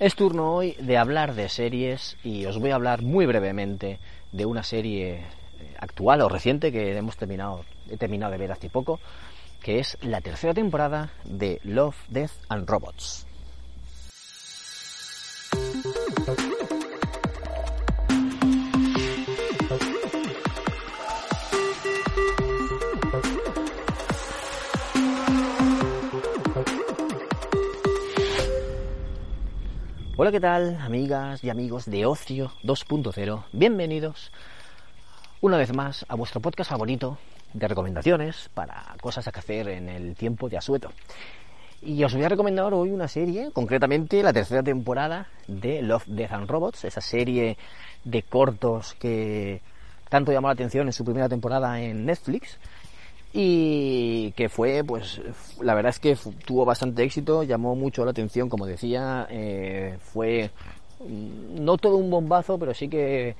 Es turno hoy de hablar de series y os voy a hablar muy brevemente de una serie eh, actual o reciente que hemos terminado, he terminado de ver hace poco, que es la tercera temporada de Love, Death and Robots. Hola, ¿qué tal, amigas y amigos de Ocio 2.0? Bienvenidos una vez más a vuestro podcast favorito de recomendaciones para cosas a hacer en el tiempo de asueto. Y os voy a recomendar hoy una serie, concretamente la tercera temporada de Love, Death and Robots, esa serie de cortos que tanto llamó la atención en su primera temporada en Netflix y que fue, pues, la verdad es que tuvo bastante éxito, llamó mucho la atención, como decía, eh, fue mm, no todo un bombazo, pero sí que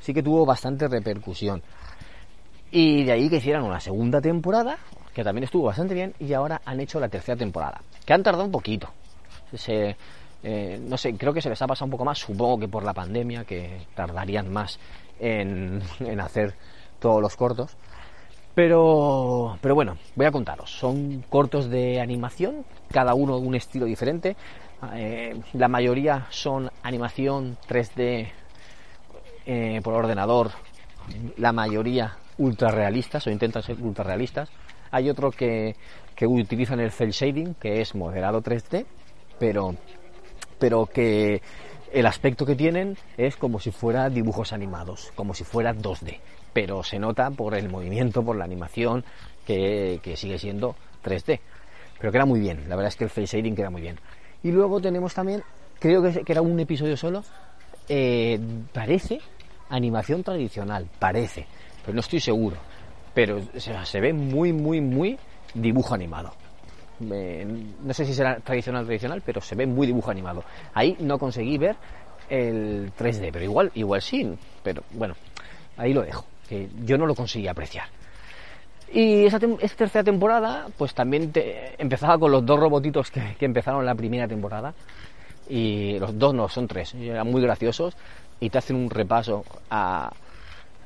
sí que tuvo bastante repercusión. Y de ahí que hicieran una segunda temporada, que también estuvo bastante bien, y ahora han hecho la tercera temporada, que han tardado un poquito. Eh, no sé, creo que se les ha pasado un poco más, supongo que por la pandemia, que tardarían más en, en hacer todos los cortos. Pero, pero bueno, voy a contaros. Son cortos de animación, cada uno un estilo diferente. Eh, la mayoría son animación 3D eh, por ordenador, la mayoría ultra realistas o intentan ser ultra realistas. Hay otro que, que utilizan el cel shading, que es moderado 3D, pero, pero que el aspecto que tienen es como si fuera dibujos animados, como si fuera 2D pero se nota por el movimiento, por la animación, que, sigue siendo 3D. Pero queda muy bien, la verdad es que el face shading queda muy bien. Y luego tenemos también, creo que, era un episodio solo, eh, parece animación tradicional, parece, pero no estoy seguro. Pero se ve muy, muy, muy dibujo animado. No sé si será tradicional tradicional, pero se ve muy dibujo animado. Ahí no conseguí ver el 3D, pero igual, igual sí, pero bueno, ahí lo dejo que yo no lo conseguí apreciar. Y esa, tercera temporada, pues también empezaba con los dos robotitos que, empezaron la primera temporada. Y los dos no, son tres. eran muy graciosos y te hacen un repaso a,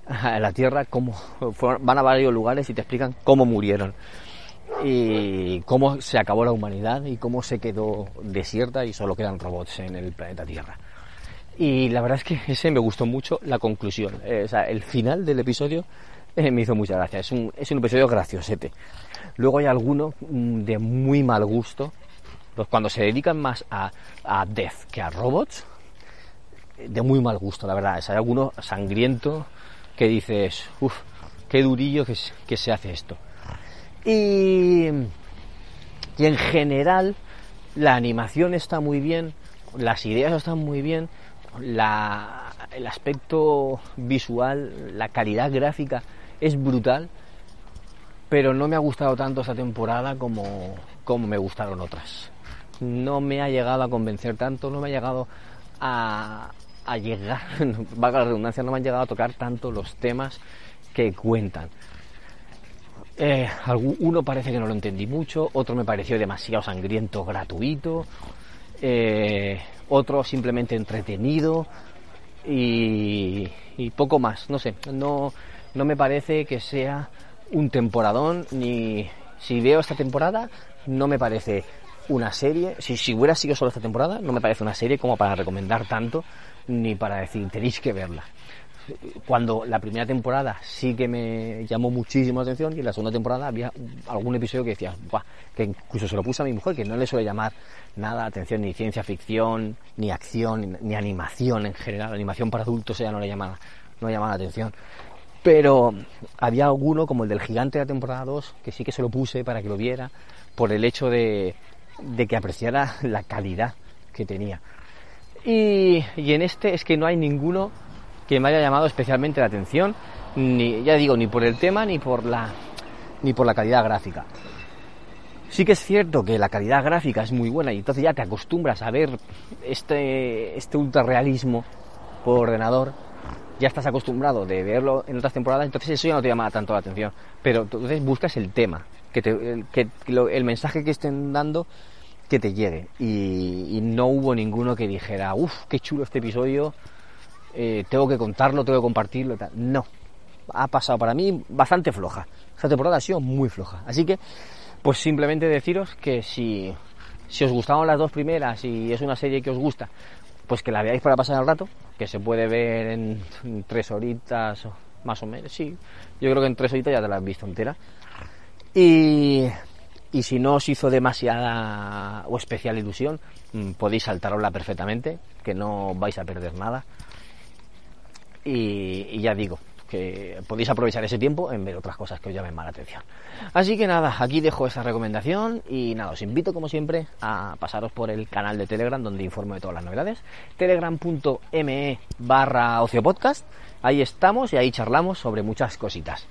la Tierra, cómo van a varios lugares y te explican cómo murieron. Y cómo se acabó la humanidad y cómo se quedó desierta y solo quedan robots en el planeta Tierra. Y la verdad es que ese me gustó mucho la conclusión. Eh, o sea, el final del episodio eh, me hizo mucha gracia. Es un, es un episodio graciosete. Luego hay alguno mm, de muy mal gusto. Pues cuando se dedican más a, a Death que a robots, de muy mal gusto, la verdad. hay alguno sangriento que dices, uff, qué durillo que, que se hace esto. Y, y en general, la animación está muy bien, las ideas están muy bien, el aspecto visual, la calidad gráfica es brutal, pero no me ha gustado tanto esta temporada como, como me gustaron otras. No me ha llegado a convencer tanto, no me ha llegado a, a llegar, valga la redundancia, no me han llegado a tocar tanto los temas que cuentan. Eh, uno parece que no lo entendí mucho, otro me pareció demasiado sangriento, gratuito. Eh, otro simplemente entretenido y, poco más, no sé, no, no me parece que sea un temporadón, ni si veo esta temporada, no me parece una serie, si, si hubiera sido solo esta temporada, no me parece una serie como para recomendar tanto, ni para decir tenéis que verla cuando la primera temporada sí que me llamó muchísimo la atención y en la segunda temporada había algún episodio que decía, que incluso se lo puse a mi mujer, que no le suele llamar nada atención, ni ciencia ficción, ni acción, ni, animación en general, animación para adultos ella no le llama, no le llama la atención. Pero había alguno, como el del gigante de la temporada 2, que sí que se lo puse para que lo viera, por el hecho de que apreciara la calidad que tenía. Y, en este es que no hay ninguno que me haya llamado especialmente la atención, ni, ya digo, ni por el tema ni por la, ni por la calidad gráfica. Sí que es cierto que la calidad gráfica es muy buena y entonces ya te acostumbras a ver este, este ultrarrealismo por ordenador. Ya estás acostumbrado de verlo en otras temporadas, entonces eso ya no te llama tanto la atención. Pero entonces buscas el tema, que, te, que el mensaje que estén dando que te llegue. Y, no hubo ninguno que dijera, uff, qué chulo este episodio, eh, tengo que contarlo, tengo que compartirlo. Tal. No, ha pasado para mí bastante floja. Esta temporada ha sido muy floja. Así que pues simplemente deciros que si, si os gustaban las dos primeras y es una serie que os gusta, pues que la veáis para pasar el rato, que se puede ver en, tres horitas más o menos, sí, yo creo que en tres horitas ya te la has visto entera. Y, y si no os hizo demasiada o especial ilusión, mm, podéis saltarosla perfectamente, que no vais a perder nada. Y ya digo, podéis aprovechar ese tiempo en ver otras cosas que os llamen más la atención. Así que nada, aquí dejo esa recomendación y nada, os invito como siempre a pasaros por el canal de Telegram donde informo de todas las novedades, telegram.me barra ociopodcast, ahí estamos y ahí charlamos sobre muchas cositas.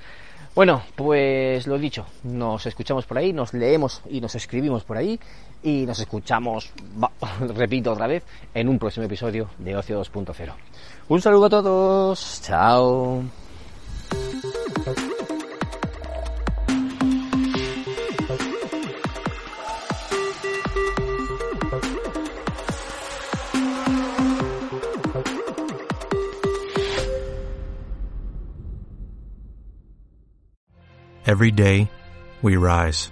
Bueno, pues lo dicho, nos escuchamos por ahí, nos leemos y nos escribimos por ahí y nos escuchamos, repito otra vez, en un próximo episodio de Ocio 2.0. Un saludo a todos, chao. Every day, we rise,